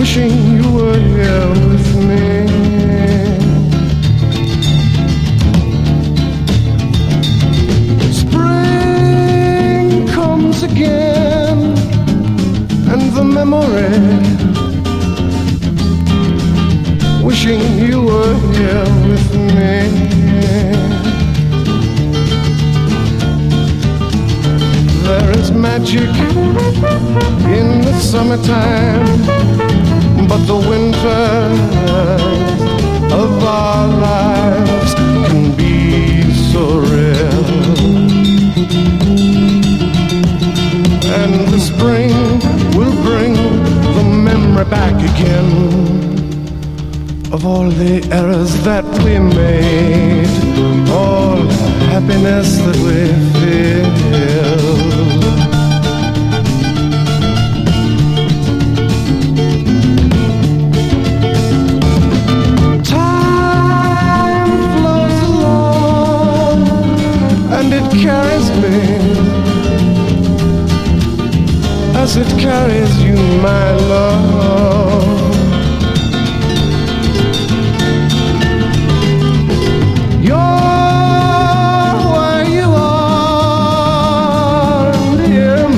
Wishing you were here with me. Spring comes again And the memory Wishing you were here with me. Magic in the summertime, but the winter of our lives can be so real. And the spring will bring the memory back again of all the errors that we made, all happiness that we feel. As it carries you, my love. You're where you are, dear.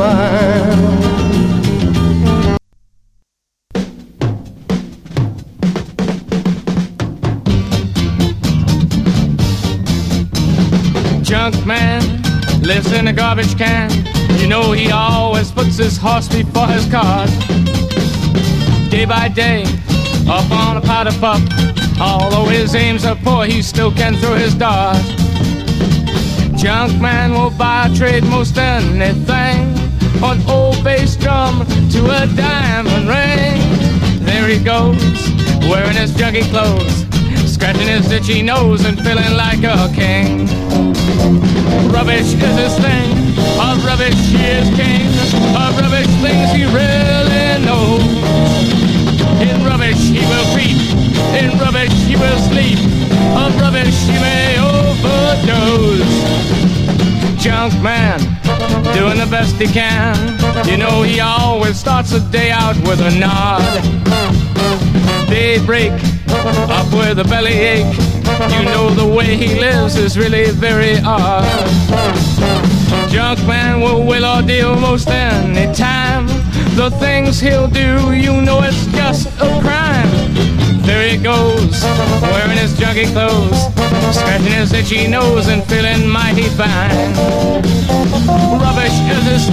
Junk man lives in a garbage can. You know he always puts his horse before his cart. Day by day, up on a powder puff. Although his aims are poor, he still can throw his dart. Junk man will buy trade most anything. An old bass drum to a diamond ring. There he goes, wearing his junky clothes, scratching his itchy nose and feeling like a king. Rubbish is his thing, of rubbish he is king, of rubbish things he really knows. In rubbish he will creep, in rubbish he will sleep, of rubbish he may overdose. Junk man, doing the best he can. You know he always starts the day out with a nod. Daybreak, up with a bellyache. You know the way he lives is really very odd. Man will will or deal most any time. The things he'll do, you know it's just a crime. There he goes, wearing his junky clothes, scratching his itchy nose and feeling mighty fine. Rubbish is his thing.